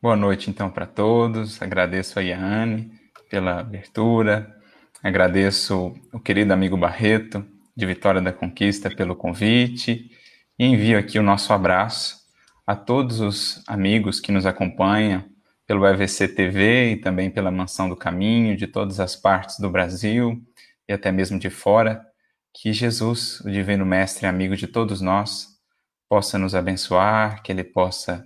Boa noite, então, para todos. Agradeço a Yane pela abertura. Agradeço o querido amigo Barreto, de Vitória da Conquista, pelo convite. E envio aqui o nosso abraço a todos os amigos que nos acompanham pelo EVC TV e também pela Mansão do Caminho, de todas as partes do Brasil e até mesmo de fora. Que Jesus, o Divino Mestre, amigo de todos nós, possa nos abençoar, que Ele possa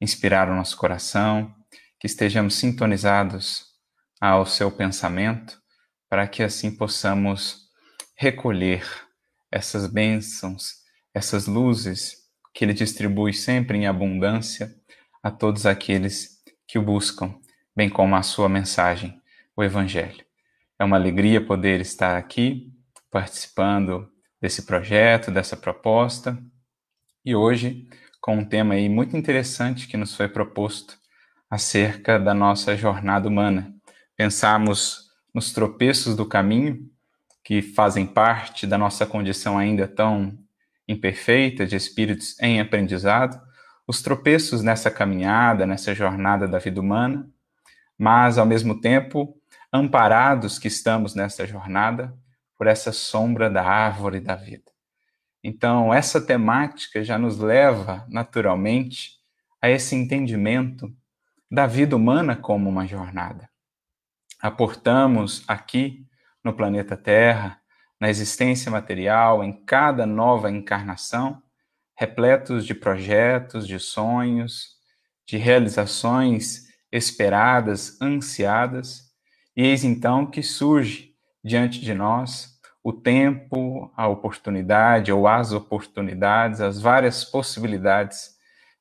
inspirar o nosso coração, que estejamos sintonizados ao seu pensamento, para que assim possamos recolher essas bênçãos, essas luzes que Ele distribui sempre em abundância a todos aqueles que o buscam, bem como a sua mensagem, o Evangelho. É uma alegria poder estar aqui participando desse projeto, dessa proposta, e hoje com um tema aí muito interessante que nos foi proposto acerca da nossa jornada humana. Pensarmos nos tropeços do caminho que fazem parte da nossa condição ainda tão imperfeita de espíritos em aprendizado, os tropeços nessa caminhada, nessa jornada da vida humana, mas ao mesmo tempo amparados que estamos nessa jornada por essa sombra da árvore da vida. Então, essa temática já nos leva, naturalmente, a esse entendimento da vida humana como uma jornada. Aportamos aqui no planeta Terra, na existência material, em cada nova encarnação, repletos de projetos, de sonhos, de realizações esperadas, ansiadas, e eis então que surge diante de nós o tempo, a oportunidade ou as oportunidades, as várias possibilidades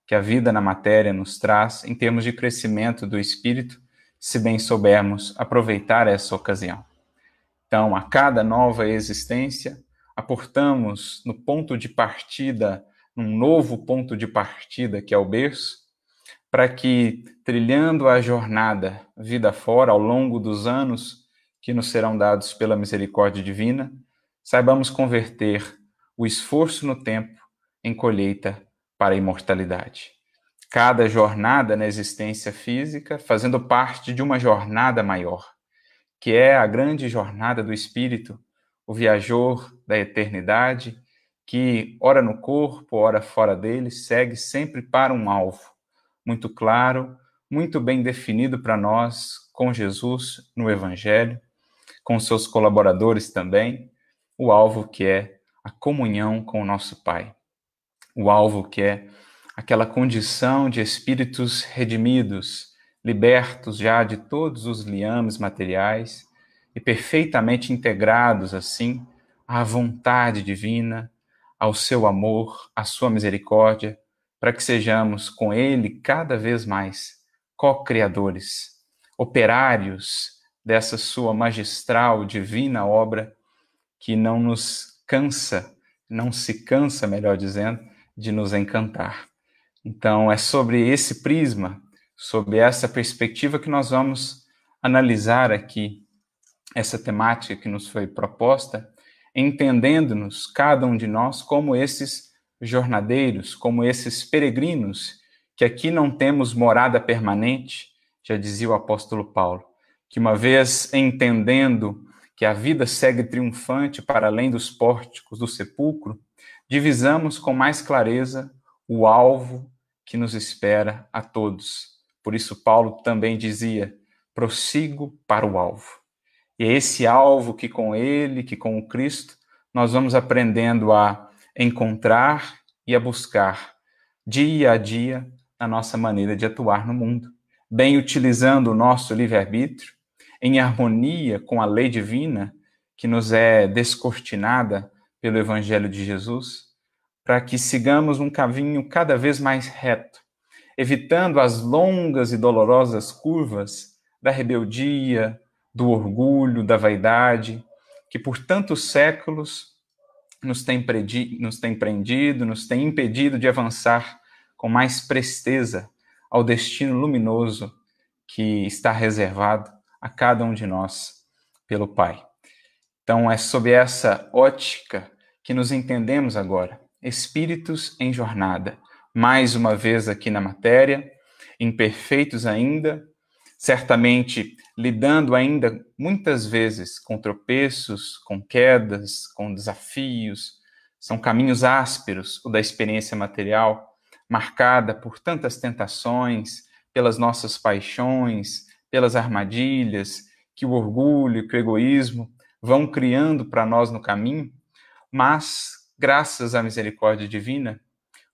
que a vida na matéria nos traz em termos de crescimento do espírito, se bem soubermos aproveitar essa ocasião. Então, a cada nova existência, aportamos no ponto de partida, num novo ponto de partida que é o berço, para que, trilhando a jornada vida fora ao longo dos anos, que nos serão dados pela misericórdia divina, saibamos converter o esforço no tempo em colheita para a imortalidade. Cada jornada na existência física fazendo parte de uma jornada maior, que é a grande jornada do espírito, o viajor da eternidade, que, ora no corpo, ora fora dele, segue sempre para um alvo muito claro, muito bem definido para nós com Jesus no Evangelho com seus colaboradores também, o alvo que é a comunhão com o nosso Pai. O alvo que é aquela condição de espíritos redimidos, libertos já de todos os liames materiais e perfeitamente integrados assim à vontade divina, ao seu amor, à sua misericórdia, para que sejamos com ele cada vez mais co-criadores, operários dessa sua magistral, divina obra que não nos cansa, não se cansa, melhor dizendo, de nos encantar. Então, é sobre esse prisma, sobre essa perspectiva que nós vamos analisar aqui essa temática que nos foi proposta, entendendo-nos, cada um de nós, como esses jornadeiros, como esses peregrinos, que aqui não temos morada permanente, já dizia o apóstolo Paulo, que uma vez entendendo que a vida segue triunfante para além dos pórticos do sepulcro, divisamos com mais clareza o alvo que nos espera a todos. Por isso, Paulo também dizia: prossigo para o alvo. E é esse alvo que com ele, que com o Cristo, nós vamos aprendendo a encontrar e a buscar dia a dia na nossa maneira de atuar no mundo, bem utilizando o nosso livre-arbítrio, em harmonia com a lei divina que nos é descortinada pelo Evangelho de Jesus, para que sigamos um caminho cada vez mais reto, evitando as longas e dolorosas curvas da rebeldia, do orgulho, da vaidade, que por tantos séculos nos tem, nos tem prendido, nos tem impedido de avançar com mais presteza ao destino luminoso que está reservado a cada um de nós pelo Pai. Então, é sob essa ótica que nos entendemos agora, espíritos em jornada, mais uma vez aqui na matéria, imperfeitos ainda, certamente lidando ainda muitas vezes com tropeços, com quedas, com desafios. São caminhos ásperos, o da experiência material, marcada por tantas tentações, pelas nossas paixões, pelas armadilhas que o orgulho, que o egoísmo vão criando para nós no caminho, mas, graças à misericórdia divina,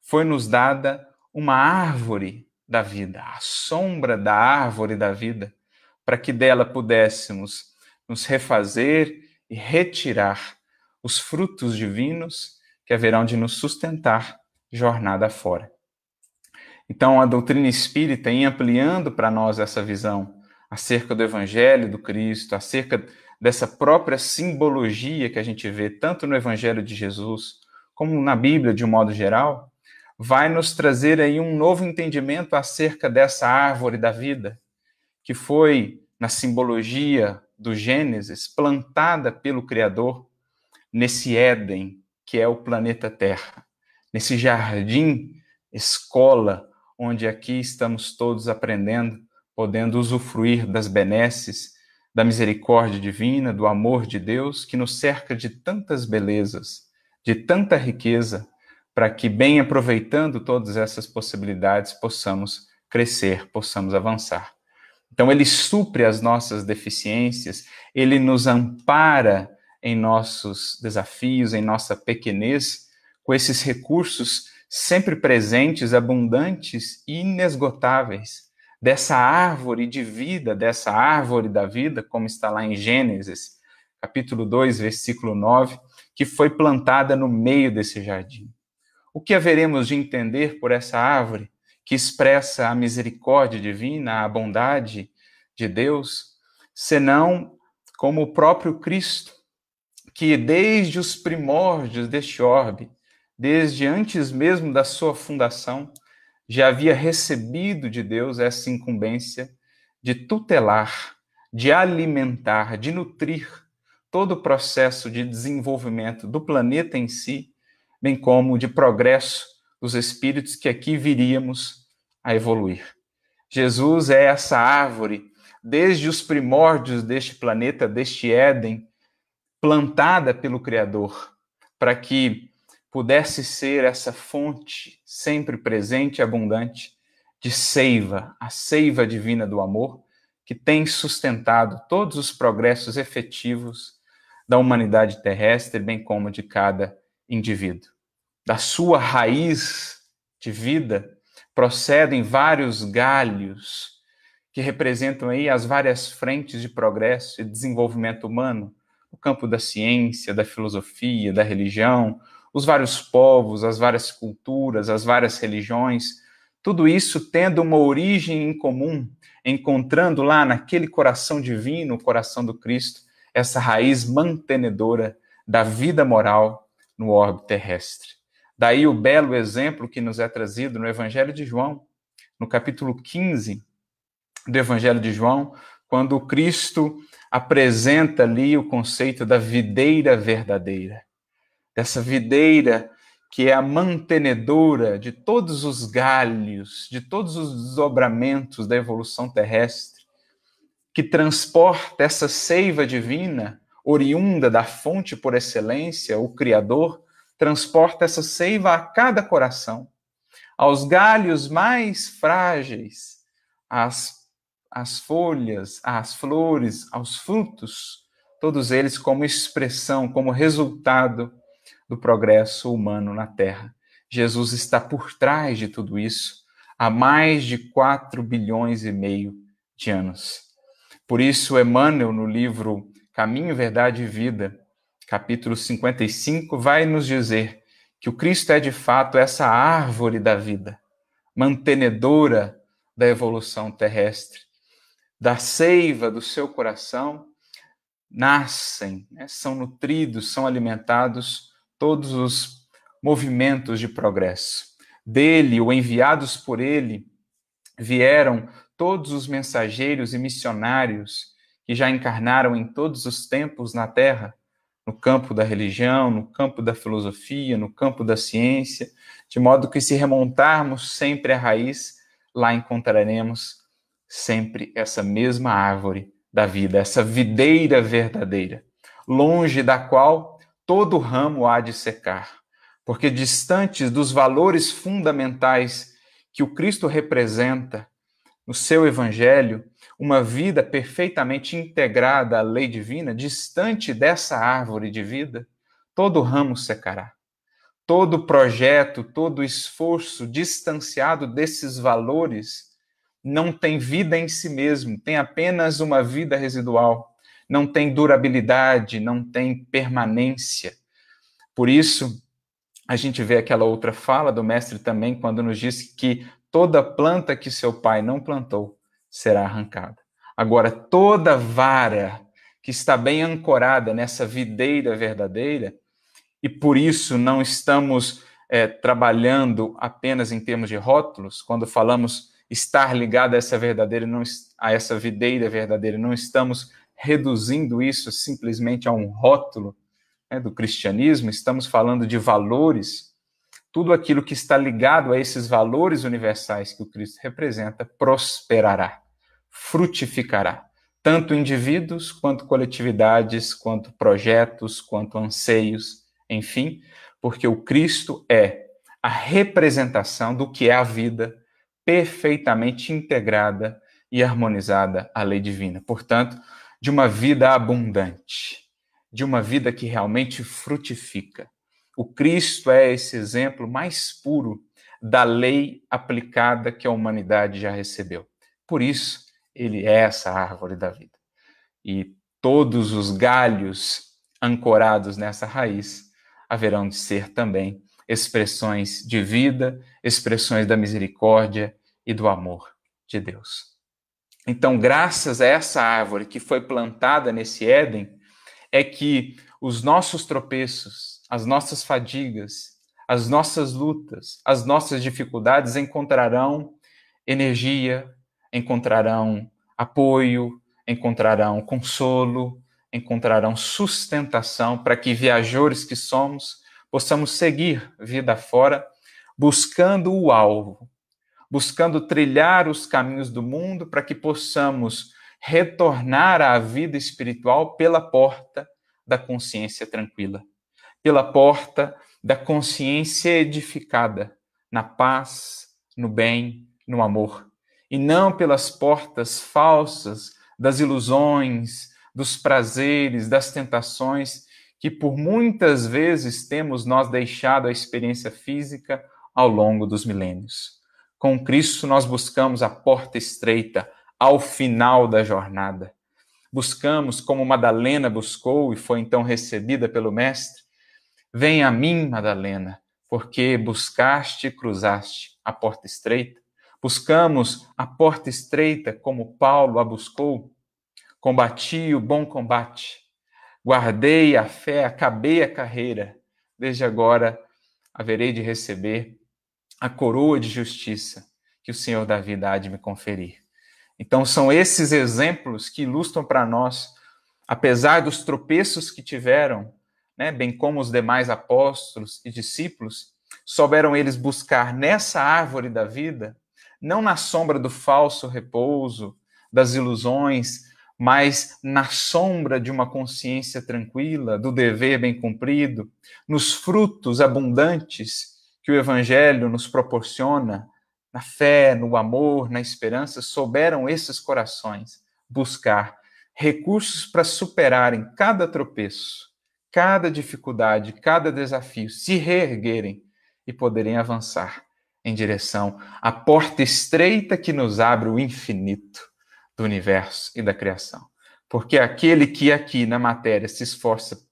foi nos dada uma árvore da vida, a sombra da árvore da vida, para que dela pudéssemos nos refazer e retirar os frutos divinos que haverão de nos sustentar jornada fora. Então, a doutrina espírita, em ampliando para nós essa visão acerca do Evangelho do Cristo, acerca dessa própria simbologia que a gente vê tanto no Evangelho de Jesus como na Bíblia de um modo geral, vai nos trazer aí um novo entendimento acerca dessa árvore da vida, que foi, na simbologia do Gênesis, plantada pelo Criador nesse Éden, que é o planeta Terra, nesse jardim, escola, onde aqui estamos todos aprendendo, podendo usufruir das benesses, da misericórdia divina, do amor de Deus, que nos cerca de tantas belezas, de tanta riqueza, para que, bem aproveitando todas essas possibilidades, possamos crescer, possamos avançar. Então, ele supre as nossas deficiências, ele nos ampara em nossos desafios, em nossa pequenez, com esses recursos sempre presentes, abundantes e inesgotáveis, dessa árvore de vida, dessa árvore da vida, como está lá em Gênesis, capítulo 2, versículo 9, que foi plantada no meio desse jardim. O que haveremos de entender por essa árvore que expressa a misericórdia divina, a bondade de Deus, senão como o próprio Cristo, que desde os primórdios deste orbe, desde antes mesmo da sua fundação, já havia recebido de Deus essa incumbência de tutelar, de alimentar, de nutrir todo o processo de desenvolvimento do planeta em si bem como de progresso dos espíritos que aqui viríamos a evoluir. Jesus é essa árvore, desde os primórdios deste planeta, deste Éden, plantada pelo Criador, para que pudesse ser essa fonte sempre presente e abundante de seiva, a seiva divina do amor, que tem sustentado todos os progressos efetivos da humanidade terrestre, bem como de cada indivíduo. Da sua raiz de vida, procedem vários galhos que representam aí as várias frentes de progresso e desenvolvimento humano, o campo da ciência, da filosofia, da religião, os vários povos, as várias culturas, as várias religiões, tudo isso tendo uma origem em comum, encontrando lá naquele coração divino, o coração do Cristo, essa raiz mantenedora da vida moral no orbe terrestre. Daí o belo exemplo que nos é trazido no Evangelho de João, no capítulo 15 do Evangelho de João, quando Cristo apresenta ali o conceito da videira verdadeira, dessa videira que é a mantenedora de todos os galhos, de todos os desdobramentos da evolução terrestre, que transporta essa seiva divina, oriunda da fonte por excelência, o Criador, transporta essa seiva a cada coração, aos galhos mais frágeis, às, às folhas, às flores, aos frutos, todos eles como expressão, como resultado do progresso humano na Terra. Jesus está por trás de tudo isso há mais de 4 bilhões e meio de anos. Por isso, Emmanuel, no livro Caminho, Verdade e Vida, capítulo 55, vai nos dizer que o Cristo é de fato essa árvore da vida, mantenedora da evolução terrestre. Da seiva do seu coração nascem, né, são nutridos, são alimentados todos os movimentos de progresso. Dele, ou enviados por ele, vieram todos os mensageiros e missionários que já encarnaram em todos os tempos na Terra no campo da religião, no campo da filosofia, no campo da ciência, de modo que se remontarmos sempre à raiz, lá encontraremos sempre essa mesma árvore da vida, essa videira verdadeira, longe da qual todo ramo há de secar, porque distantes dos valores fundamentais que o Cristo representa no seu evangelho, uma vida perfeitamente integrada à lei divina, distante dessa árvore de vida, todo ramo secará. Todo projeto, todo esforço distanciado desses valores não tem vida em si mesmo, tem apenas uma vida residual, não tem durabilidade, não tem permanência. Por isso, a gente vê aquela outra fala do mestre também, quando nos diz que toda planta que seu pai não plantou será arrancada. Agora, toda vara que está bem ancorada nessa videira verdadeira, e por isso não estamos é, trabalhando apenas em termos de rótulos, quando falamos estar ligado a essa verdadeira, não, a essa videira verdadeira, não estamos reduzindo isso simplesmente a um rótulo né, do cristianismo, estamos falando de valores tudo aquilo que está ligado a esses valores universais que o Cristo representa prosperará, frutificará, tanto indivíduos quanto coletividades, quanto projetos, quanto anseios, enfim, porque o Cristo é a representação do que é a vida perfeitamente integrada e harmonizada à lei divina. Portanto, de uma vida abundante, de uma vida que realmente frutifica. O Cristo é esse exemplo mais puro da lei aplicada que a humanidade já recebeu. Por isso, ele é essa árvore da vida. E todos os galhos ancorados nessa raiz haverão de ser também expressões de vida, expressões da misericórdia e do amor de Deus. Então, graças a essa árvore que foi plantada nesse Éden, é que os nossos tropeços, as nossas fadigas, as nossas lutas, as nossas dificuldades encontrarão energia, encontrarão apoio, encontrarão consolo, encontrarão sustentação para que viajores que somos possamos seguir vida fora, buscando o alvo, buscando trilhar os caminhos do mundo para que possamos retornar à vida espiritual pela porta da consciência tranquila pela porta da consciência edificada na paz, no bem, no amor, e não pelas portas falsas das ilusões, dos prazeres, das tentações que por muitas vezes temos nós deixado a experiência física ao longo dos milênios. Com Cristo nós buscamos a porta estreita ao final da jornada. Buscamos como Madalena buscou e foi então recebida pelo mestre, Vem a mim, Madalena, porque buscaste e cruzaste a porta estreita. Buscamos a porta estreita como Paulo a buscou. Combati o bom combate. Guardei a fé, acabei a carreira. Desde agora haverei de receber a coroa de justiça que o Senhor da vida há de me conferir. Então, são esses exemplos que ilustram para nós, apesar dos tropeços que tiveram, né, bem como os demais apóstolos e discípulos, souberam eles buscar nessa árvore da vida, não na sombra do falso repouso, das ilusões, mas na sombra de uma consciência tranquila, do dever bem cumprido, nos frutos abundantes que o Evangelho nos proporciona, na fé, no amor, na esperança, souberam esses corações buscar recursos para superarem cada tropeço, cada dificuldade, cada desafio, se reerguerem e poderem avançar em direção à porta estreita que nos abre o infinito do universo e da criação. Porque aquele que aqui na matéria se esforça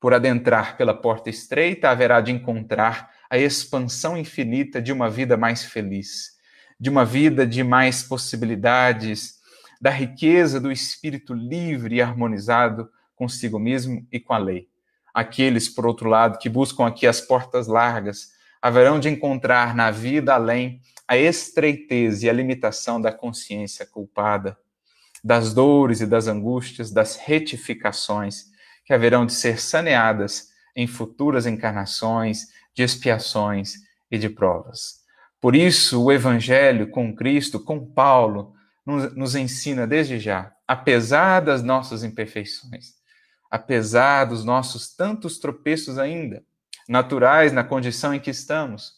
por adentrar pela porta estreita haverá de encontrar a expansão infinita de uma vida mais feliz, de uma vida de mais possibilidades, da riqueza do espírito livre e harmonizado consigo mesmo e com a lei. Aqueles, por outro lado, que buscam aqui as portas largas, haverão de encontrar na vida além a estreiteza e a limitação da consciência culpada, das dores e das angústias, das retificações que haverão de ser saneadas em futuras encarnações, de expiações e de provas. Por isso, o Evangelho com Cristo, com Paulo, nos, nos ensina desde já, apesar das nossas imperfeições, apesar dos nossos tantos tropeços ainda, naturais na condição em que estamos,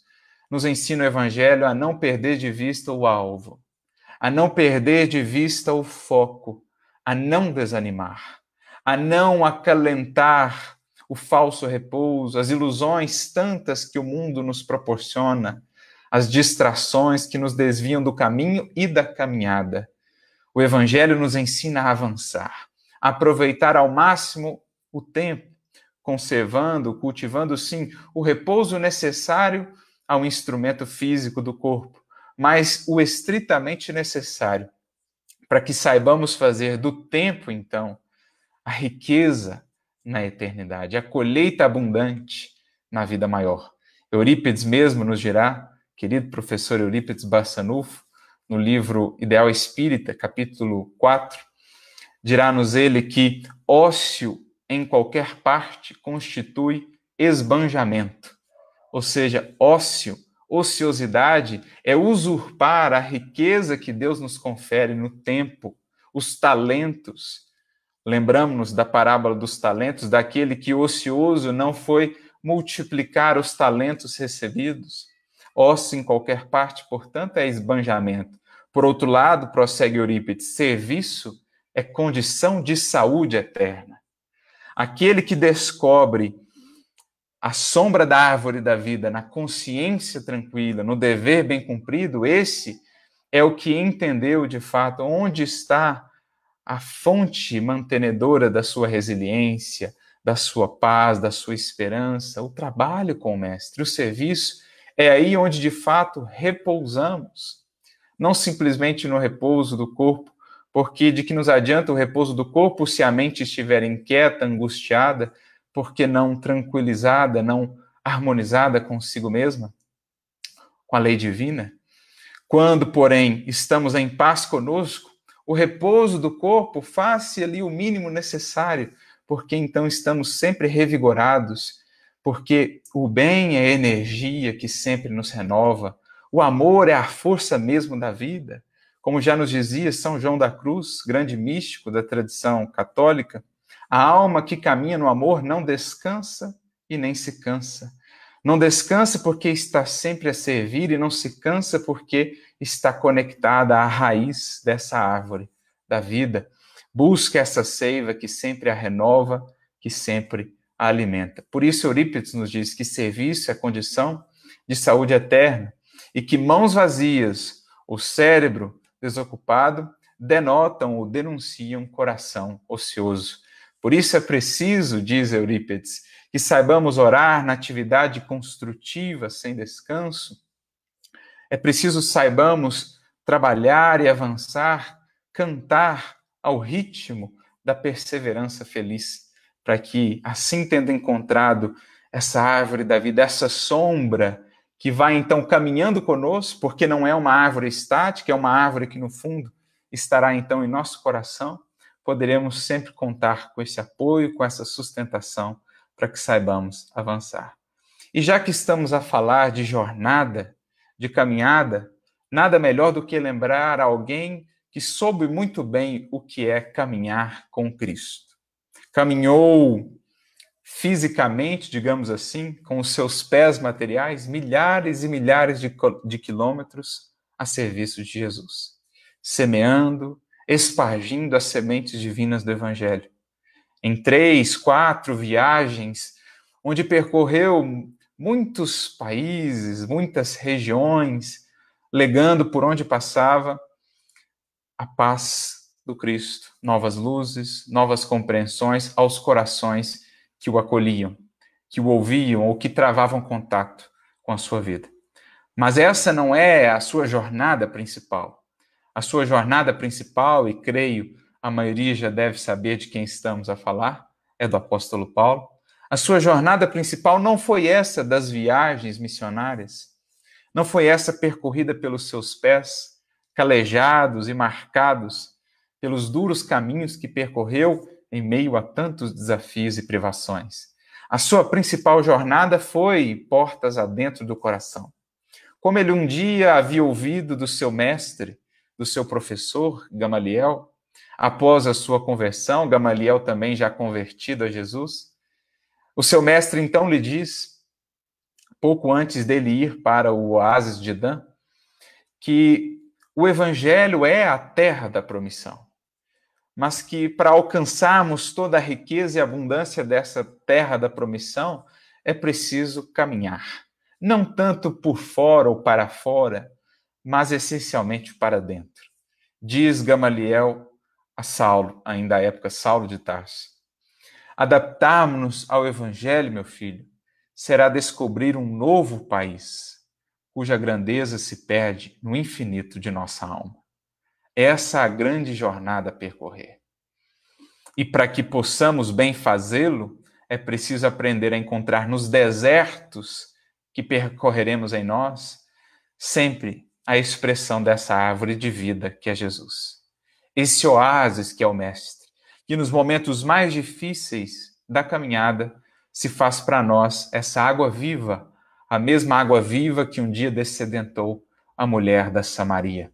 nos ensina o Evangelho a não perder de vista o alvo, a não perder de vista o foco, a não desanimar, a não acalentar o falso repouso, as ilusões tantas que o mundo nos proporciona, as distrações que nos desviam do caminho e da caminhada. O Evangelho nos ensina a avançar, a aproveitar ao máximo o tempo, conservando, cultivando, sim, o repouso necessário ao instrumento físico do corpo, mas o estritamente necessário para que saibamos fazer do tempo, então, a riqueza na eternidade, a colheita abundante na vida maior. Eurípides mesmo nos dirá, querido professor Eurípides Bassanufo, no livro Ideal Espírita, capítulo 4, dirá-nos ele que ócio em qualquer parte constitui esbanjamento. Ou seja, ócio, ociosidade é usurpar a riqueza que Deus nos confere no tempo, os talentos, Lembramos-nos da parábola dos talentos, daquele que ocioso não foi multiplicar os talentos recebidos. Ócio em qualquer parte, portanto, é esbanjamento. Por outro lado, prossegue Eurípides, serviço é condição de saúde eterna. Aquele que descobre a sombra da árvore da vida na consciência tranquila, no dever bem cumprido, esse é o que entendeu de fato onde está a fonte mantenedora da sua resiliência, da sua paz, da sua esperança, o trabalho com o Mestre, o serviço, é aí onde de fato repousamos. Não simplesmente no repouso do corpo, porque de que nos adianta o repouso do corpo se a mente estiver inquieta, angustiada, porque não tranquilizada, não harmonizada consigo mesma, com a lei divina? Quando, porém, estamos em paz conosco, o repouso do corpo, faça ali o mínimo necessário, porque então estamos sempre revigorados, porque o bem é energia que sempre nos renova, o amor é a força mesmo da vida. Como já nos dizia São João da Cruz, grande místico da tradição católica, a alma que caminha no amor não descansa e nem se cansa. Não descansa porque está sempre a servir e não se cansa porque está conectada à raiz dessa árvore da vida. Busca essa seiva que sempre a renova, que sempre a alimenta. Por isso, Eurípides nos diz que serviço é condição de saúde eterna e que mãos vazias, o cérebro desocupado, denotam ou denunciam coração ocioso. Por isso é preciso, diz Eurípides, que saibamos orar na atividade construtiva sem descanso, é preciso saibamos trabalhar e avançar, cantar ao ritmo da perseverança feliz, para que, assim tendo encontrado essa árvore da vida, essa sombra que vai então caminhando conosco, porque não é uma árvore estática, é uma árvore que no fundo estará então em nosso coração, poderemos sempre contar com esse apoio, com essa sustentação, para que saibamos avançar. E já que estamos a falar de jornada, de caminhada, nada melhor do que lembrar alguém que soube muito bem o que é caminhar com Cristo. Caminhou fisicamente, digamos assim, com os seus pés materiais, milhares e milhares de, de quilômetros a serviço de Jesus, semeando, espargindo as sementes divinas do Evangelho. Em três, quatro viagens, onde percorreu muitos países, muitas regiões, legando por onde passava a paz do Cristo, novas luzes, novas compreensões aos corações que o acolhiam, que o ouviam ou que travavam contato com a sua vida. Mas essa não é a sua jornada principal. A sua jornada principal, e creio a maioria já deve saber de quem estamos a falar, é do apóstolo Paulo, a sua jornada principal não foi essa das viagens missionárias, não foi essa percorrida pelos seus pés, calejados e marcados pelos duros caminhos que percorreu em meio a tantos desafios e privações. A sua principal jornada foi portas adentro do coração. como ele um dia havia ouvido do seu mestre, do seu professor, Gamaliel, após a sua conversão, Gamaliel também já convertido a Jesus. O seu mestre então lhe diz, pouco antes dele ir para o oásis de Dan, que o evangelho é a terra da promissão, mas que para alcançarmos toda a riqueza e abundância dessa terra da promissão, é preciso caminhar, não tanto por fora ou para fora, mas essencialmente para dentro. Diz Gamaliel a Saulo, ainda à época Saulo de Tarso. Adaptarmos-nos ao Evangelho, meu filho, será descobrir um novo país, cuja grandeza se perde no infinito de nossa alma. Essa é a grande jornada a percorrer. E para que possamos bem fazê-lo, é preciso aprender a encontrar nos desertos que percorreremos em nós sempre a expressão dessa árvore de vida que é Jesus esse oásis que é o Mestre, que nos momentos mais difíceis da caminhada se faz para nós essa água viva, a mesma água viva que um dia descedentou a mulher da Samaria.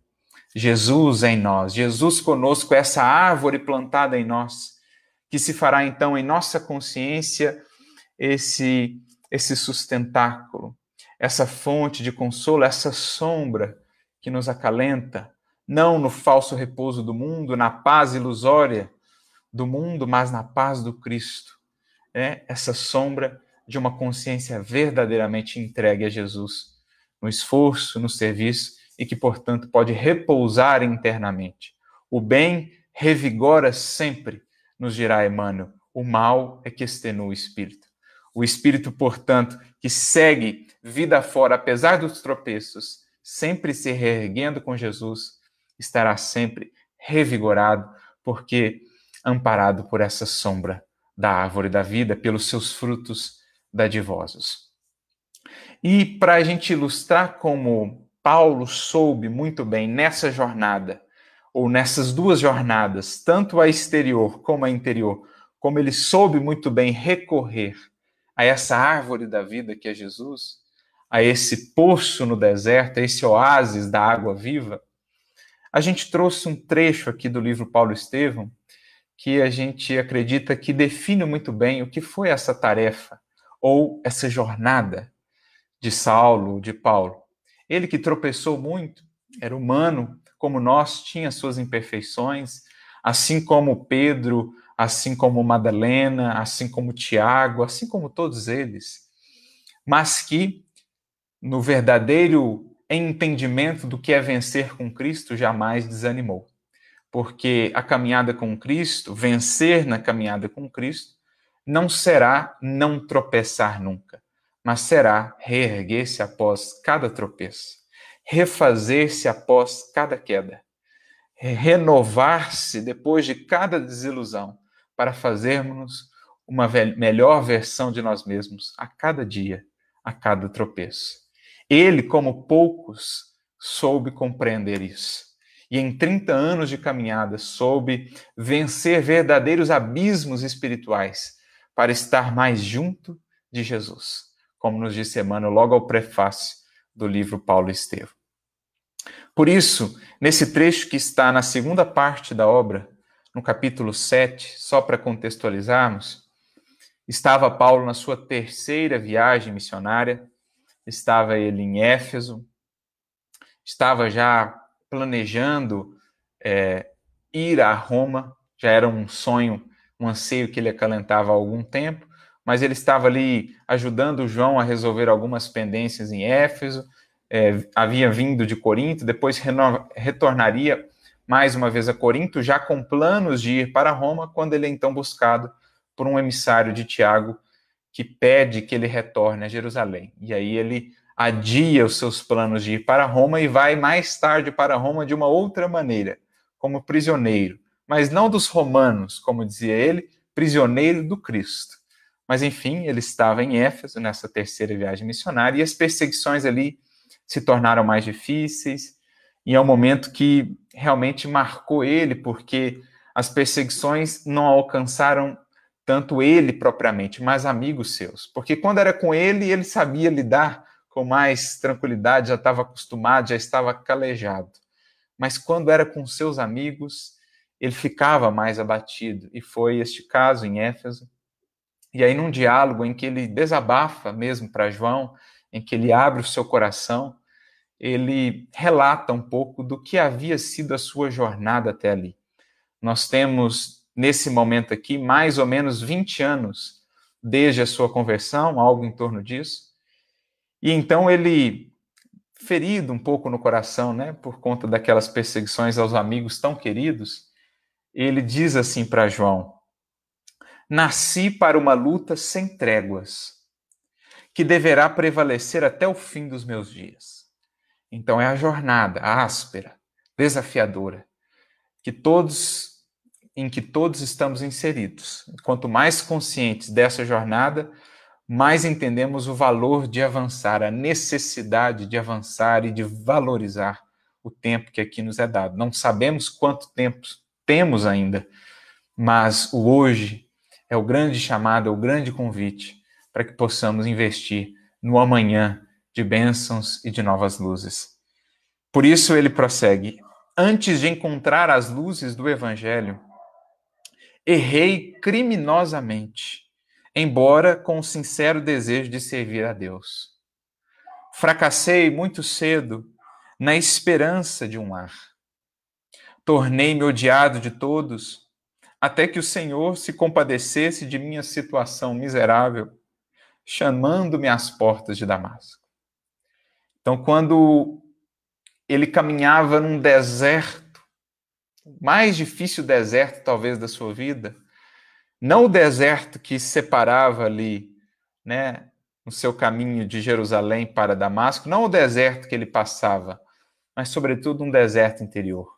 Jesus em nós, Jesus conosco, essa árvore plantada em nós, que se fará então em nossa consciência esse esse sustentáculo, essa fonte de consolo, essa sombra que nos acalenta, não no falso repouso do mundo, na paz ilusória do mundo, mas na paz do Cristo. É essa sombra de uma consciência verdadeiramente entregue a Jesus, no esforço, no serviço e que, portanto, pode repousar internamente. O bem revigora sempre, nos dirá Emmanuel. O mal é que extenua o espírito. O espírito, portanto, que segue vida fora, apesar dos tropeços, sempre se reerguendo com Jesus, estará sempre revigorado, porque amparado por essa sombra da árvore da vida, pelos seus frutos dadivosos. E para a gente ilustrar como Paulo soube muito bem nessa jornada, ou nessas duas jornadas, tanto a exterior como a interior, como ele soube muito bem recorrer a essa árvore da vida que é Jesus, a esse poço no deserto, a esse oásis da água viva, a gente trouxe um trecho aqui do livro Paulo Estevão que a gente acredita que define muito bem o que foi essa tarefa ou essa jornada de Saulo, de Paulo. Ele que tropeçou muito, era humano, como nós, tinha suas imperfeições, assim como Pedro, assim como Madalena, assim como Tiago, assim como todos eles, mas que no verdadeiro entendimento do que é vencer com Cristo jamais desanimou. Porque a caminhada com Cristo, vencer na caminhada com Cristo, não será não tropeçar nunca, mas será reerguer-se após cada tropeço, refazer-se após cada queda, renovar-se depois de cada desilusão, para fazermos uma melhor versão de nós mesmos a cada dia, a cada tropeço. Ele, como poucos, soube compreender isso. E em 30 anos de caminhada, soube vencer verdadeiros abismos espirituais para estar mais junto de Jesus, como nos disse Emmanuel logo ao prefácio do livro Paulo Estevam. Por isso, nesse trecho que está na segunda parte da obra, no capítulo 7, só para contextualizarmos, estava Paulo na sua terceira viagem missionária estava ele em Éfeso, estava já planejando é, ir a Roma, já era um sonho, um anseio que ele acalentava há algum tempo, mas ele estava ali ajudando João a resolver algumas pendências em Éfeso, é, havia vindo de Corinto, depois retornaria mais uma vez a Corinto, já com planos de ir para Roma, quando ele é então buscado por um emissário de Tiago, que pede que ele retorne a Jerusalém. E aí ele adia os seus planos de ir para Roma e vai mais tarde para Roma de uma outra maneira, como prisioneiro, mas não dos romanos, como dizia ele, prisioneiro do Cristo. Mas enfim, ele estava em Éfeso nessa terceira viagem missionária e as perseguições ali se tornaram mais difíceis, e é um momento que realmente marcou ele, porque as perseguições não alcançaram tanto ele propriamente, mas amigos seus. Porque quando era com ele, ele sabia lidar com mais tranquilidade, já estava acostumado, já estava calejado. Mas quando era com seus amigos, ele ficava mais abatido. E foi este caso em Éfeso. E aí, num diálogo em que ele desabafa mesmo para João, em que ele abre o seu coração, ele relata um pouco do que havia sido a sua jornada até ali. Nós temos, nesse momento aqui, mais ou menos 20 anos desde a sua conversão, algo em torno disso. E então ele, ferido um pouco no coração, né, por conta daquelas perseguições aos amigos tão queridos, ele diz assim para João: Nasci para uma luta sem tréguas, que deverá prevalecer até o fim dos meus dias. Então é a jornada áspera, desafiadora, que todos em que todos estamos inseridos. Quanto mais conscientes dessa jornada, mais entendemos o valor de avançar, a necessidade de avançar e de valorizar o tempo que aqui nos é dado. Não sabemos quanto tempo temos ainda, mas o hoje é o grande chamado, é o grande convite para que possamos investir no amanhã de bênçãos e de novas luzes. Por isso ele prossegue: Antes de encontrar as luzes do Evangelho, errei criminosamente embora com o sincero desejo de servir a Deus. Fracassei muito cedo na esperança de um lar. Tornei-me odiado de todos, até que o Senhor se compadecesse de minha situação miserável, chamando-me às portas de Damasco. Então, quando ele caminhava num deserto, mais difícil deserto talvez da sua vida, não o deserto que separava ali, né, no seu caminho de Jerusalém para Damasco, não o deserto que ele passava, mas sobretudo um deserto interior.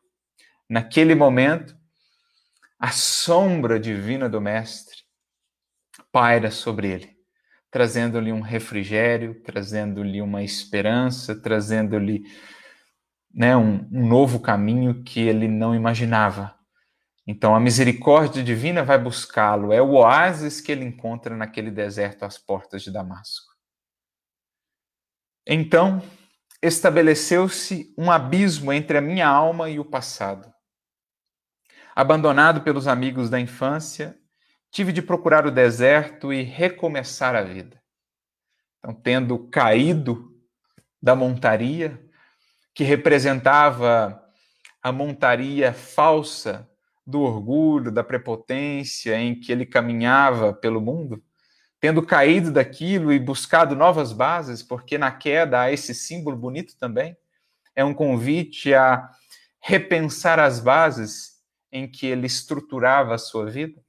Naquele momento, a sombra divina do mestre paira sobre ele, trazendo-lhe um refrigério, trazendo-lhe uma esperança, trazendo-lhe né, um, um novo caminho que ele não imaginava então a misericórdia divina vai buscá-lo, é o oásis que ele encontra naquele deserto às portas de Damasco. Então estabeleceu-se um abismo entre a minha alma e o passado. Abandonado pelos amigos da infância, tive de procurar o deserto e recomeçar a vida. Então, tendo caído da montaria, que representava a montaria falsa do orgulho, da prepotência em que ele caminhava pelo mundo, tendo caído daquilo e buscado novas bases, porque na queda há esse símbolo bonito também, é um convite a repensar as bases em que ele estruturava a sua vida.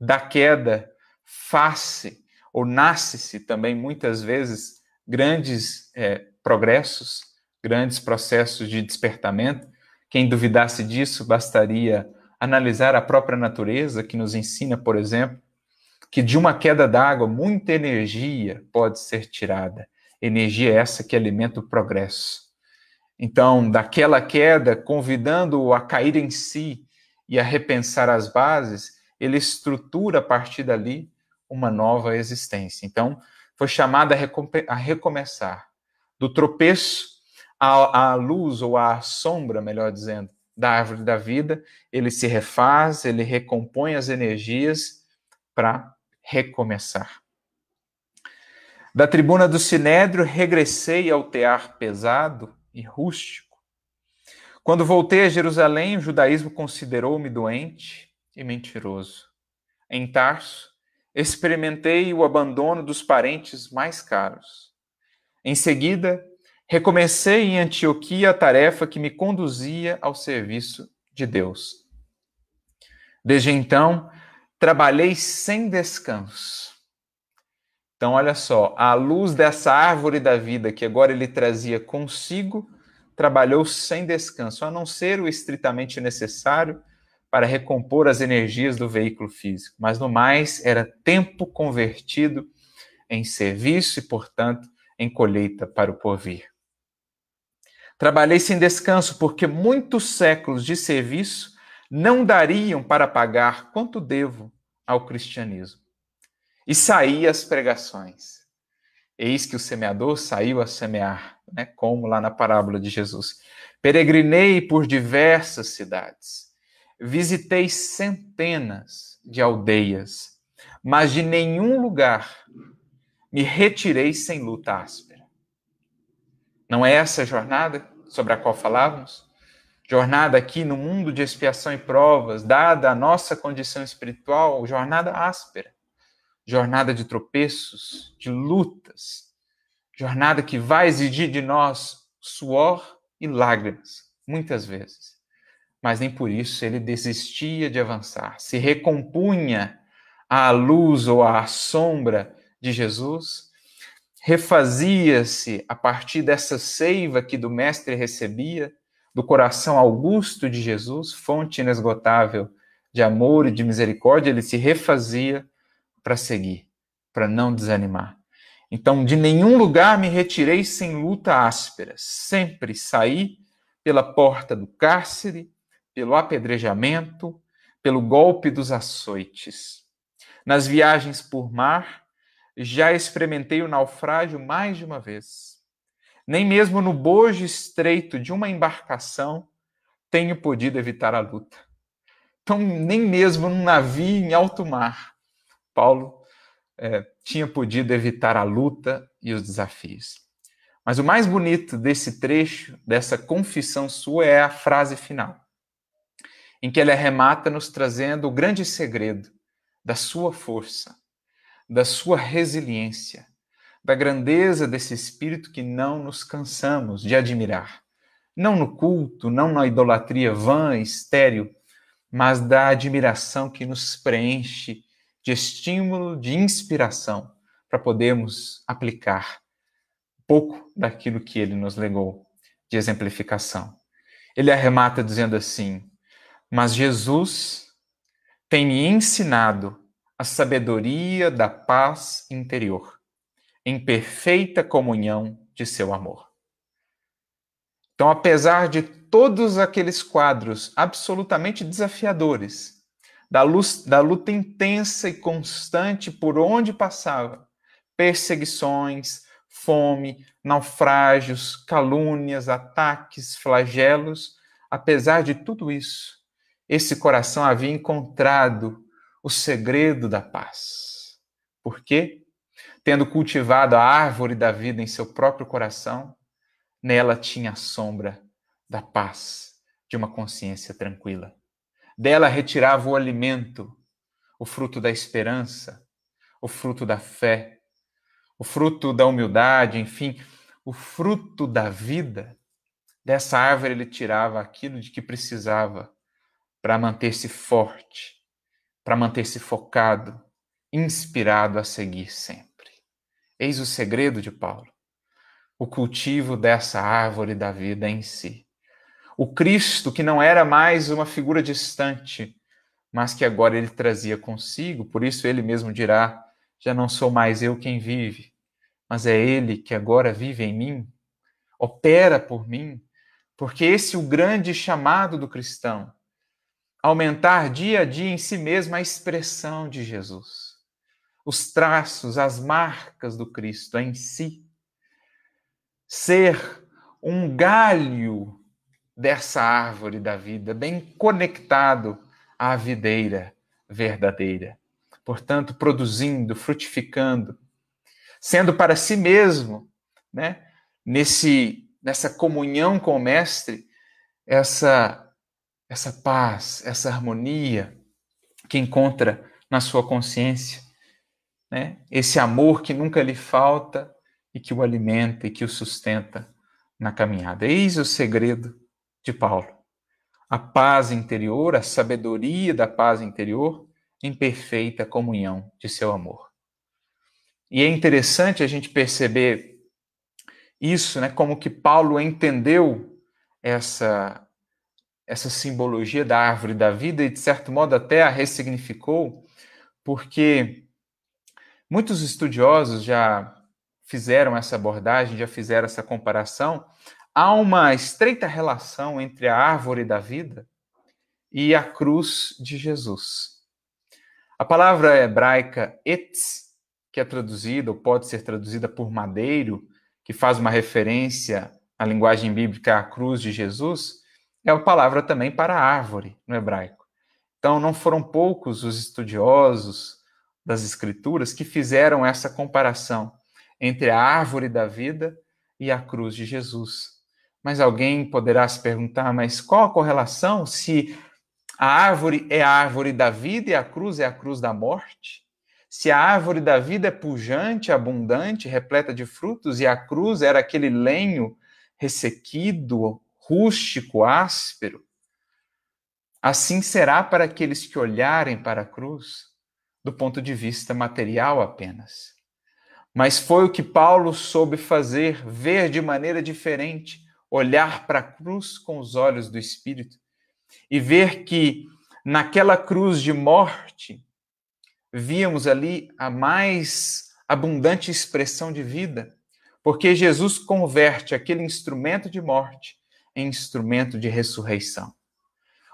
Da queda, face ou nasce-se também muitas vezes grandes é, progressos, grandes processos de despertamento. Quem duvidasse disso, bastaria analisar a própria natureza, que nos ensina, por exemplo, que de uma queda d'água muita energia pode ser tirada. Energia essa que alimenta o progresso. Então, daquela queda, convidando-o a cair em si e a repensar as bases, ele estrutura a partir dali uma nova existência. Então, foi chamado a, recomeçar. Do tropeço à, à luz, ou à sombra, melhor dizendo, da árvore da vida, ele se refaz, ele recompõe as energias para recomeçar. Da tribuna do Sinédrio, regressei ao tear pesado e rústico. Quando voltei a Jerusalém, o judaísmo considerou-me doente e mentiroso. Em Tarso, experimentei o abandono dos parentes mais caros. Em seguida, Recomecei em Antioquia a tarefa que me conduzia ao serviço de Deus. Desde então, trabalhei sem descanso. Então, olha só, à luz dessa árvore da vida que agora ele trazia consigo, trabalhou sem descanso, a não ser o estritamente necessário para recompor as energias do veículo físico. Mas no mais, era tempo convertido em serviço e, portanto, em colheita para o porvir. Trabalhei sem descanso, porque muitos séculos de serviço não dariam para pagar quanto devo ao cristianismo. E saí às pregações. Eis que o semeador saiu a semear, né? como lá na parábola de Jesus. Peregrinei por diversas cidades, visitei centenas de aldeias, mas de nenhum lugar me retirei sem luta áspera. Não é essa a jornada sobre a qual falávamos? Jornada aqui no mundo de expiação e provas, dada a nossa condição espiritual, jornada áspera jornada de tropeços, de lutas, jornada que vai exigir de nós suor e lágrimas, muitas vezes. Mas nem por isso ele desistia de avançar, se recompunha à luz ou à sombra de Jesus, refazia-se a partir dessa seiva que do Mestre recebia, do coração augusto de Jesus, fonte inesgotável de amor e de misericórdia, ele se refazia para seguir, para não desanimar. Então, de nenhum lugar me retirei sem luta áspera. Sempre saí pela porta do cárcere, pelo apedrejamento, pelo golpe dos açoites. Nas viagens por mar, já experimentei o naufrágio mais de uma vez. Nem mesmo no bojo estreito de uma embarcação tenho podido evitar a luta. Então, nem mesmo num navio em alto mar Paulo é, tinha podido evitar a luta e os desafios. Mas o mais bonito desse trecho, dessa confissão sua, é a frase final, em que ele arremata nos trazendo o grande segredo da sua força, da sua resiliência, da grandeza desse espírito que não nos cansamos de admirar. Não no culto, não na idolatria vã, estéril, mas da admiração que nos preenche de estímulo, de inspiração, para podermos aplicar pouco daquilo que ele nos legou de exemplificação. Ele arremata dizendo assim: Mas Jesus tem me ensinado a sabedoria da paz interior, em perfeita comunhão de seu amor. Então, apesar de todos aqueles quadros absolutamente desafiadores da, luz, da luta intensa e constante por onde passava, perseguições, fome, naufrágios, calúnias, ataques, flagelos, apesar de tudo isso, esse coração havia encontrado o segredo da paz. Por quê? Tendo cultivado a árvore da vida em seu próprio coração, nela tinha a sombra da paz, de uma consciência tranquila. Dela retirava o alimento, o fruto da esperança, o fruto da fé, o fruto da humildade, enfim, o fruto da vida. Dessa árvore ele tirava aquilo de que precisava para manter-se forte, para manter-se focado, inspirado a seguir sempre. Eis o segredo de Paulo: o cultivo dessa árvore da vida em si. O Cristo que não era mais uma figura distante, mas que agora ele trazia consigo, por isso ele mesmo dirá: Já não sou mais eu quem vive, mas é ele que agora vive em mim, opera por mim, porque esse é o grande chamado do cristão aumentar dia a dia em si mesmo a expressão de Jesus, os traços, as marcas do Cristo em si. Ser um galho dessa árvore da vida, bem conectado à videira verdadeira. Portanto, produzindo, frutificando, sendo para si mesmo, né, nesse nessa comunhão com o mestre, essa essa paz, essa harmonia que encontra na sua consciência, né? Esse amor que nunca lhe falta e que o alimenta e que o sustenta na caminhada. Eis o segredo de Paulo. A paz interior, a sabedoria da paz interior em perfeita comunhão de seu amor. E é interessante a gente perceber isso, né, como que Paulo entendeu essa essa simbologia da árvore da vida e de certo modo até a ressignificou, porque muitos estudiosos já fizeram essa abordagem, já fizeram essa comparação, há uma estreita relação entre a árvore da vida e a cruz de Jesus. A palavra hebraica etz que é traduzida, ou pode ser traduzida por madeiro, que faz uma referência à linguagem bíblica à cruz de Jesus, é a palavra também para árvore no hebraico. Então, não foram poucos os estudiosos das Escrituras que fizeram essa comparação entre a árvore da vida e a cruz de Jesus. Mas alguém poderá se perguntar, mas qual a correlação se a árvore é a árvore da vida e a cruz é a cruz da morte? Se a árvore da vida é pujante, abundante, repleta de frutos, e a cruz era aquele lenho ressequido, rústico, áspero, assim será para aqueles que olharem para a cruz do ponto de vista material apenas. Mas foi o que Paulo soube fazer, ver de maneira diferente, olhar para a cruz com os olhos do Espírito e ver que naquela cruz de morte víamos ali a mais abundante expressão de vida, porque Jesus converte aquele instrumento de morte em instrumento de ressurreição.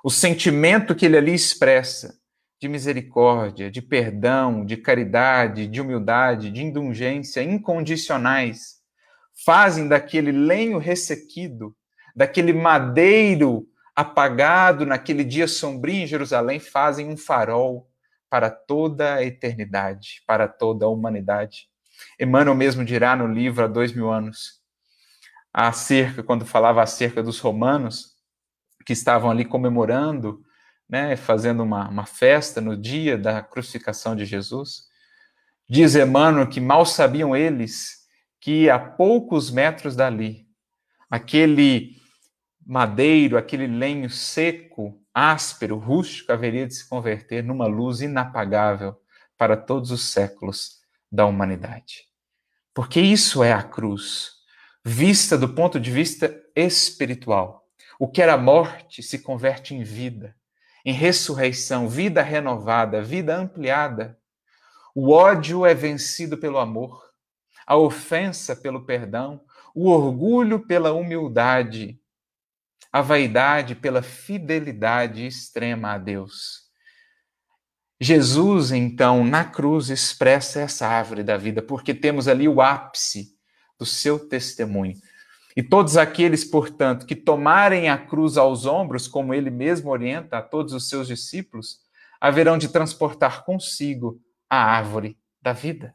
O sentimento que ele ali expressa de misericórdia, de perdão, de caridade, de humildade, de indulgência incondicionais fazem daquele lenho ressequido, daquele madeiro apagado naquele dia sombrio em Jerusalém, fazem um farol para toda a eternidade, para toda a humanidade. Emmanuel mesmo dirá no livro há dois mil anos, acerca, quando falava acerca dos romanos, que estavam ali comemorando, né, fazendo uma, uma festa no dia da crucificação de Jesus, diz Emmanuel que mal sabiam eles que a poucos metros dali, aquele madeiro, aquele lenho seco, áspero, rústico, haveria de se converter numa luz inapagável para todos os séculos da humanidade. Porque isso é a cruz, vista do ponto de vista espiritual. O que era morte se converte em vida, em ressurreição, vida renovada, vida ampliada. O ódio é vencido pelo amor, a ofensa pelo perdão, o orgulho pela humildade, a vaidade pela fidelidade extrema a Deus. Jesus, então, na cruz, expressa essa árvore da vida, porque temos ali o ápice do seu testemunho. E todos aqueles, portanto, que tomarem a cruz aos ombros, como ele mesmo orienta a todos os seus discípulos, haverão de transportar consigo a árvore da vida.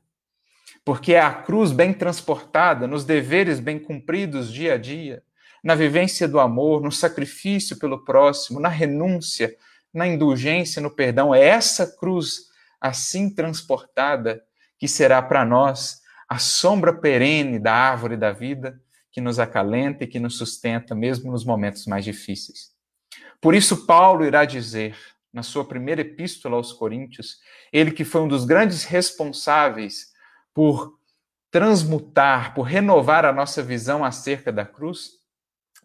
Porque é a cruz bem transportada, nos deveres bem cumpridos dia a dia, na vivência do amor, no sacrifício pelo próximo, na renúncia, na indulgência, no perdão. É essa cruz assim transportada que será para nós a sombra perene da árvore da vida que nos acalenta e que nos sustenta mesmo nos momentos mais difíceis. Por isso, Paulo irá dizer, na sua primeira epístola aos Coríntios, ele que foi um dos grandes responsáveis por transmutar, por renovar a nossa visão acerca da cruz,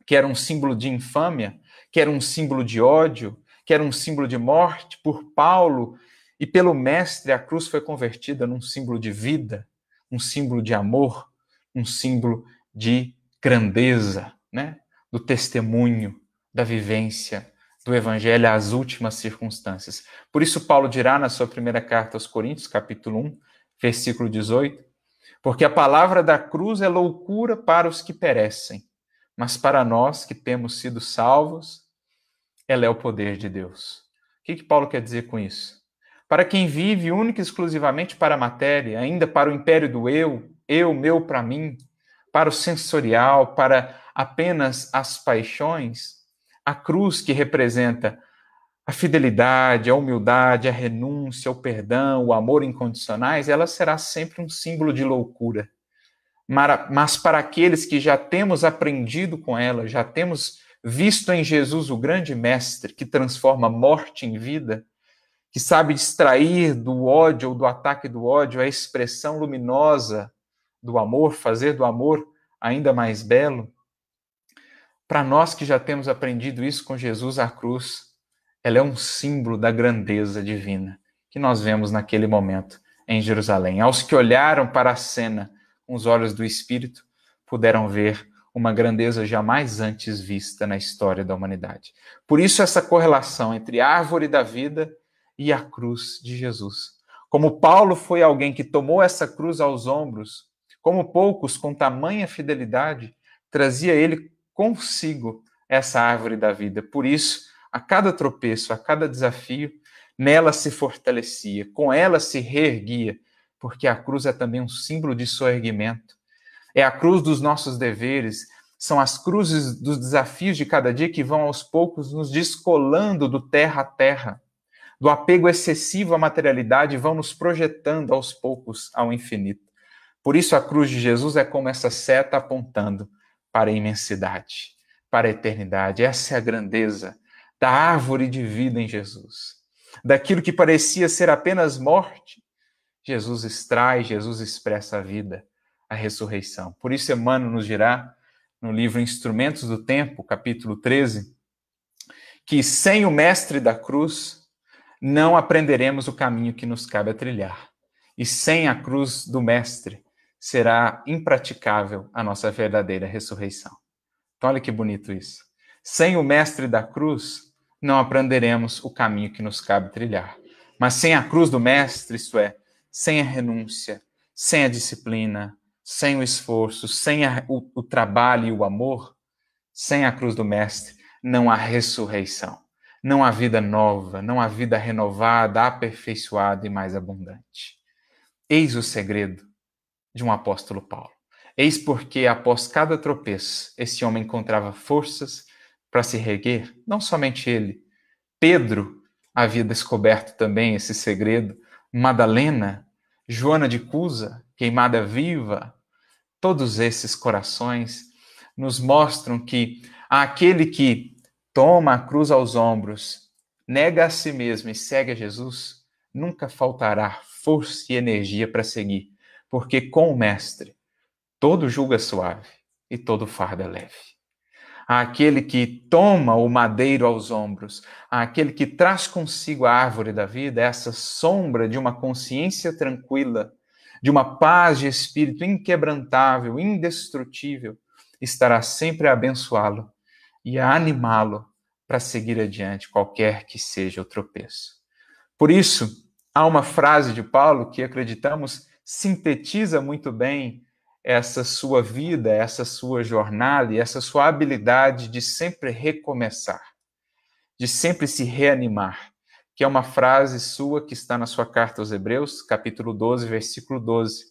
que era um símbolo de infâmia, que era um símbolo de ódio, que era um símbolo de morte, por Paulo e pelo Mestre, a cruz foi convertida num símbolo de vida, um símbolo de amor, um símbolo de grandeza, né? do testemunho, da vivência do evangelho às últimas circunstâncias. Por isso Paulo dirá na sua primeira carta aos Coríntios, capítulo 1, versículo 18, porque a palavra da cruz é loucura para os que perecem, mas para nós que temos sido salvos, ela é o poder de Deus. O que, que Paulo quer dizer com isso? Para quem vive única e exclusivamente para a matéria, ainda para o império do eu, eu, meu para mim, para o sensorial, para apenas as paixões, a cruz que representa a fidelidade, a humildade, a renúncia, o perdão, o amor incondicionais, ela será sempre um símbolo de loucura. Mas para aqueles que já temos aprendido com ela, já temos visto em Jesus o grande mestre que transforma morte em vida, que sabe distrair do ódio ou do ataque do ódio a expressão luminosa do amor, fazer do amor ainda mais belo. Para nós que já temos aprendido isso com Jesus à cruz, ela é um símbolo da grandeza divina que nós vemos naquele momento em Jerusalém. Aos que olharam para a cena com os olhos do Espírito, puderam ver uma grandeza jamais antes vista na história da humanidade. Por isso, essa correlação entre árvore da vida e a cruz de Jesus Como Paulo foi alguém que tomou essa cruz aos ombros, como poucos com tamanha fidelidade, trazia ele consigo essa árvore da vida. Por isso, a cada tropeço, a cada desafio, nela se fortalecia, com ela se reerguia, porque a cruz é também um símbolo de soerguimento. É a cruz dos nossos deveres, são as cruzes dos desafios de cada dia que vão aos poucos nos descolando do terra a terra, do apego excessivo à materialidade, vão nos projetando aos poucos ao infinito. Por isso a cruz de Jesus é como essa seta apontando para a imensidade, para a eternidade. Essa é a grandeza da árvore de vida em Jesus. Daquilo que parecia ser apenas morte, Jesus extrai, Jesus expressa a vida, a ressurreição. Por isso Emmanuel nos dirá no livro Instrumentos do Tempo, capítulo 13, que sem o mestre da cruz não aprenderemos o caminho que nos cabe a trilhar. E sem a cruz do mestre será impraticável a nossa verdadeira ressurreição. Então, olha que bonito isso. Sem o mestre da cruz, não aprenderemos o caminho que nos cabe trilhar. Mas sem a cruz do mestre, isto é, sem a renúncia, sem a disciplina, sem o esforço, sem a, o, o trabalho e o amor, sem a cruz do Mestre, não há ressurreição, não há vida nova, não há vida renovada, aperfeiçoada e mais abundante. Eis o segredo de um apóstolo Paulo. Eis porque, após cada tropeço, esse homem encontrava forças para se reguer, não somente ele. Pedro havia descoberto também esse segredo, Madalena, Joana de Cusa, queimada viva, Todos esses corações nos mostram que aquele que toma a cruz aos ombros, nega a si mesmo e segue a Jesus, nunca faltará força e energia para seguir, porque com o Mestre todo julgo é suave e todo fardo é leve. Aquele que toma o madeiro aos ombros, aquele que traz consigo a árvore da vida, essa sombra de uma consciência tranquila, de uma paz de espírito inquebrantável, indestrutível, estará sempre a abençoá-lo e a animá-lo para seguir adiante, qualquer que seja o tropeço. Por isso, há uma frase de Paulo que acreditamos sintetiza muito bem essa sua vida, essa sua jornada e essa sua habilidade de sempre recomeçar, de sempre se reanimar que é uma frase sua que está na sua carta aos Hebreus, capítulo 12, versículo 12,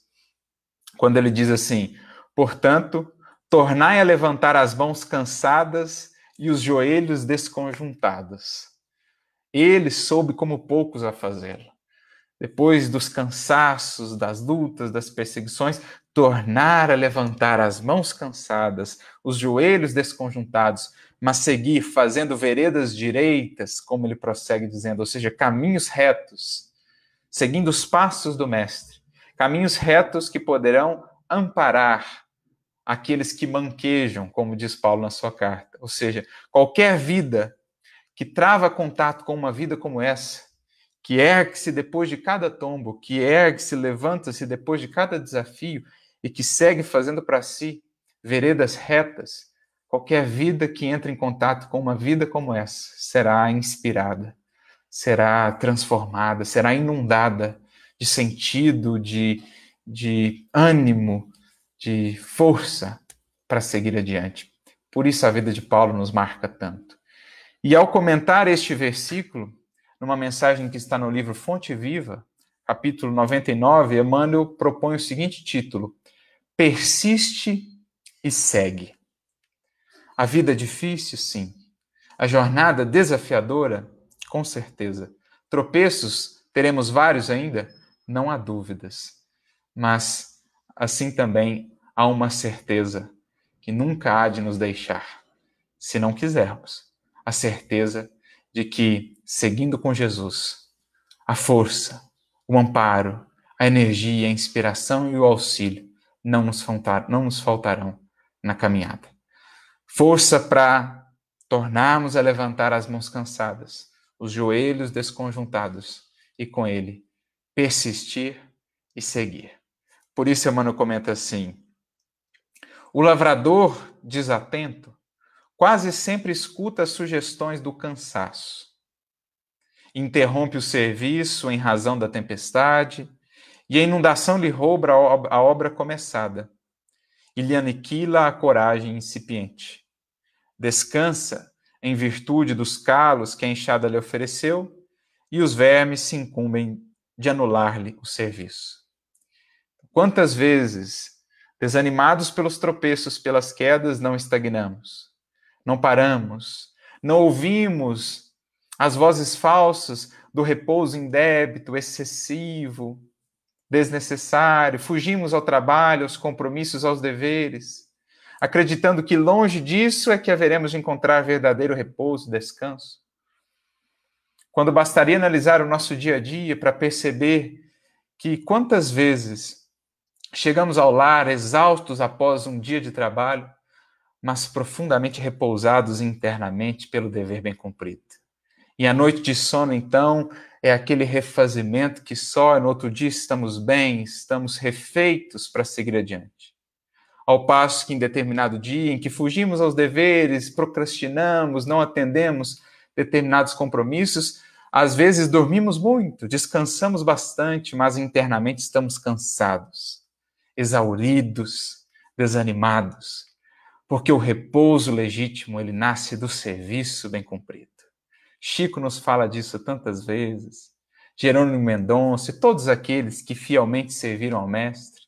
quando ele diz assim: Portanto, tornai a levantar as mãos cansadas e os joelhos desconjuntados. Ele soube como poucos a fazê-lo. Depois dos cansaços, das lutas, das perseguições, tornar a levantar as mãos cansadas, os joelhos desconjuntados, mas seguir fazendo veredas direitas, como ele prossegue dizendo, ou seja, caminhos retos, seguindo os passos do Mestre, caminhos retos que poderão amparar aqueles que manquejam, como diz Paulo na sua carta. Ou seja, qualquer vida que trava contato com uma vida como essa, que ergue-se depois de cada tombo, que ergue-se, levanta-se depois de cada desafio e que segue fazendo para si veredas retas, Qualquer vida que entre em contato com uma vida como essa será inspirada, será transformada, será inundada de sentido, de, de ânimo, de força para seguir adiante. Por isso a vida de Paulo nos marca tanto. E ao comentar este versículo, numa mensagem que está no livro Fonte Viva, capítulo 99, Emmanuel propõe o seguinte título: Persiste e segue. A vida é difícil, sim. A jornada desafiadora, com certeza. Tropeços, teremos vários ainda? Não há dúvidas. Mas, assim também, há uma certeza que nunca há de nos deixar, se não quisermos. A certeza de que, seguindo com Jesus, a força, o amparo, a energia, a inspiração e o auxílio não nos, faltar, não nos faltarão na caminhada força para tornarmos a levantar as mãos cansadas, os joelhos desconjuntados e com ele persistir e seguir. Por isso, Emmanuel comenta assim: o lavrador desatento quase sempre escuta as sugestões do cansaço interrompe o serviço em razão da tempestade, e a inundação lhe rouba a obra começada, e lhe aniquila a coragem incipiente. Descansa em virtude dos calos que a enxada lhe ofereceu, e os vermes se incumbem de anular-lhe o serviço. Quantas vezes, desanimados pelos tropeços, pelas quedas, não estagnamos, não paramos, não ouvimos as vozes falsas do repouso indébito, excessivo, desnecessário, fugimos ao trabalho, aos compromissos, aos deveres, acreditando que longe disso é que haveremos de encontrar verdadeiro repouso, descanso. Quando bastaria analisar o nosso dia a dia para perceber que quantas vezes chegamos ao lar exaustos após um dia de trabalho, mas profundamente repousados internamente pelo dever bem cumprido. E a noite de sono, então, é aquele refazimento que só no outro dia estamos bem, estamos refeitos para seguir adiante. Ao passo que em determinado dia em que fugimos aos deveres, procrastinamos, não atendemos determinados compromissos, às vezes dormimos muito, descansamos bastante, mas internamente estamos cansados, exauridos, desanimados, porque o repouso legítimo ele nasce do serviço bem cumprido. Chico nos fala disso tantas vezes. Jerônimo Mendonça todos aqueles que fielmente serviram ao Mestre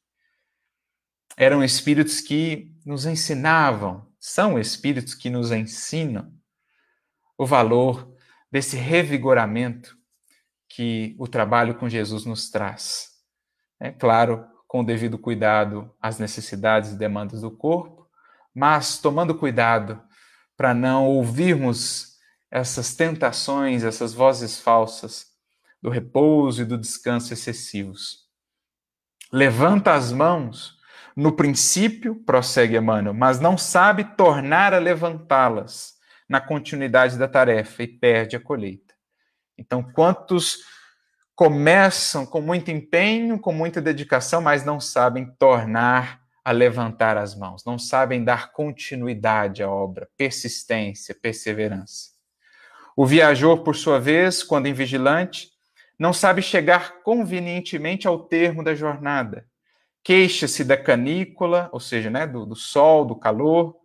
eram espíritos que nos ensinavam, são espíritos que nos ensinam o valor desse revigoramento que o trabalho com Jesus nos traz. É claro, com o devido cuidado às necessidades e demandas do corpo, mas tomando cuidado para não ouvirmos essas tentações, essas vozes falsas do repouso e do descanso excessivos. Levanta as mãos, no princípio, prossegue Emmanuel, mas não sabe tornar a levantá-las na continuidade da tarefa e perde a colheita. Então, quantos começam com muito empenho, com muita dedicação, mas não sabem tornar a levantar as mãos, não sabem dar continuidade à obra, persistência, perseverança. O viajor, por sua vez, quando invigilante, não sabe chegar convenientemente ao termo da jornada. Queixa-se da canícula, ou seja, né, do, do sol, do calor,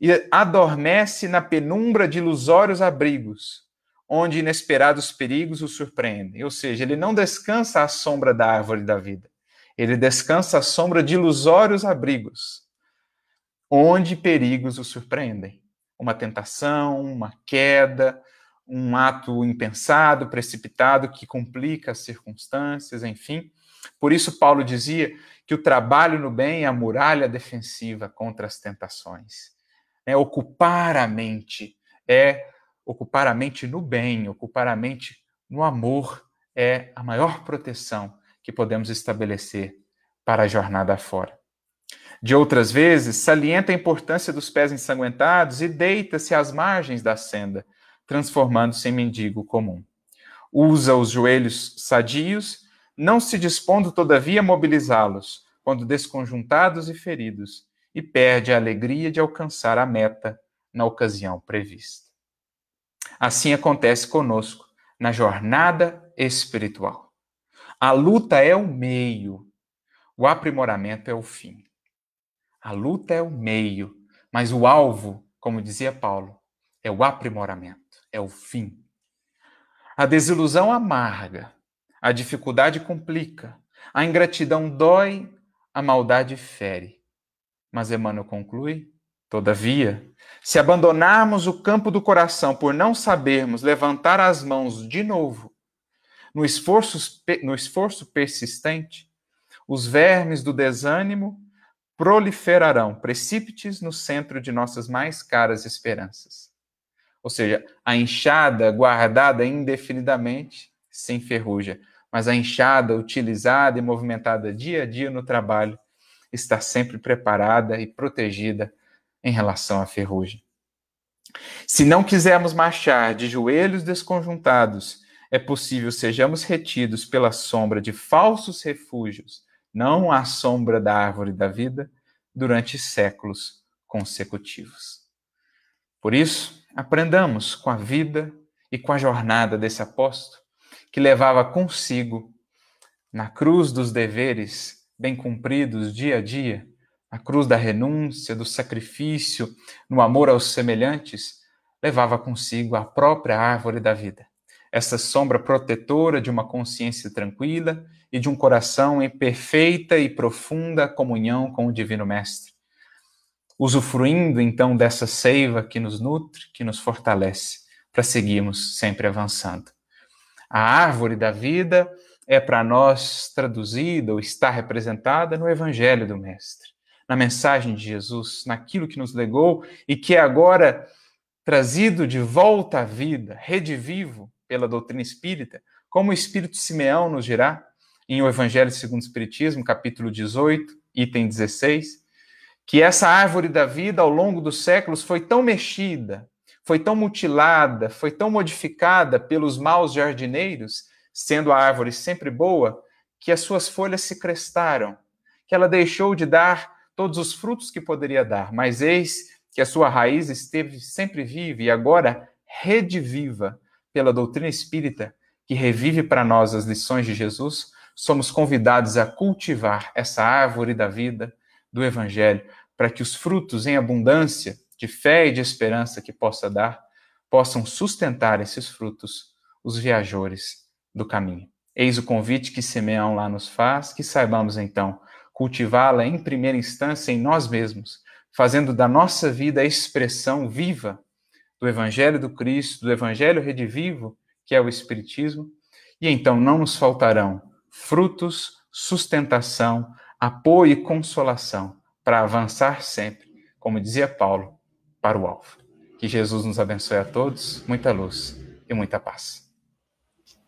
e adormece na penumbra de ilusórios abrigos, onde inesperados perigos o surpreendem. Ou seja, ele não descansa à sombra da árvore da vida, ele descansa à sombra de ilusórios abrigos, onde perigos o surpreendem. Uma tentação, uma queda, um ato impensado, precipitado, que complica as circunstâncias, enfim. Por isso, Paulo dizia que o trabalho no bem é a muralha defensiva contra as tentações. É ocupar a mente, é ocupar a mente no bem, ocupar a mente no amor, é a maior proteção que podemos estabelecer para a jornada fora. De outras vezes, salienta a importância dos pés ensanguentados e deita-se às margens da senda, transformando-se em mendigo comum. Usa os joelhos sadios, não se dispondo, todavia, a mobilizá-los, quando desconjuntados e feridos, e perde a alegria de alcançar a meta na ocasião prevista. Assim acontece conosco na jornada espiritual. A luta é o meio, o aprimoramento é o fim. A luta é o meio, mas o alvo, como dizia Paulo, é o aprimoramento é o fim. A desilusão amarga, a dificuldade complica, a ingratidão dói, a maldade fere. Mas Emmanuel conclui: todavia, se abandonarmos o campo do coração por não sabermos levantar as mãos de novo, no esforço, no esforço persistente, os vermes do desânimo proliferarão precípites no centro de nossas mais caras esperanças. Ou seja, a enxada guardada indefinidamente se enferruja, mas a enxada utilizada e movimentada dia a dia no trabalho está sempre preparada e protegida em relação à ferrugem. Se não quisermos marchar de joelhos desconjuntados, é possível sejamos retidos pela sombra de falsos refúgios, não à sombra da árvore da vida, durante séculos consecutivos. Por isso, aprendamos com a vida e com a jornada desse apóstolo, que levava consigo, na cruz dos deveres bem cumpridos dia a dia, na cruz da renúncia, do sacrifício, no amor aos semelhantes, levava consigo a própria árvore da vida, essa sombra protetora de uma consciência tranquila e de um coração em perfeita e profunda comunhão com o Divino Mestre. Usufruindo então dessa seiva que nos nutre, que nos fortalece, para seguirmos sempre avançando. A árvore da vida é para nós traduzida ou está representada no Evangelho do Mestre, na mensagem de Jesus, naquilo que nos legou e que é agora trazido de volta à vida, redivivo pela doutrina espírita, como o Espírito Simeão nos dirá em O Evangelho segundo o Espiritismo, capítulo 18, item 16, que essa árvore da vida ao longo dos séculos foi tão mexida, foi tão mutilada, foi tão modificada pelos maus jardineiros, sendo a árvore sempre boa, que as suas folhas se crestaram, que ela deixou de dar todos os frutos que poderia dar, mas eis que a sua raiz esteve sempre viva e agora rediviva pela doutrina espírita, que revive para nós as lições de Jesus, somos convidados a cultivar essa árvore da vida do Evangelho, para que os frutos em abundância de fé e de esperança que possa dar, possam sustentar esses frutos os viajores do caminho. Eis o convite que Simeão lá nos faz, que saibamos então cultivá-la em primeira instância em nós mesmos, fazendo da nossa vida a expressão viva do Evangelho do Cristo, do Evangelho redivivo, que é o Espiritismo, e então não nos faltarão frutos, sustentação, apoio e consolação para avançar sempre, como dizia Paulo, para o alvo. Que Jesus nos abençoe a todos, muita luz e muita paz.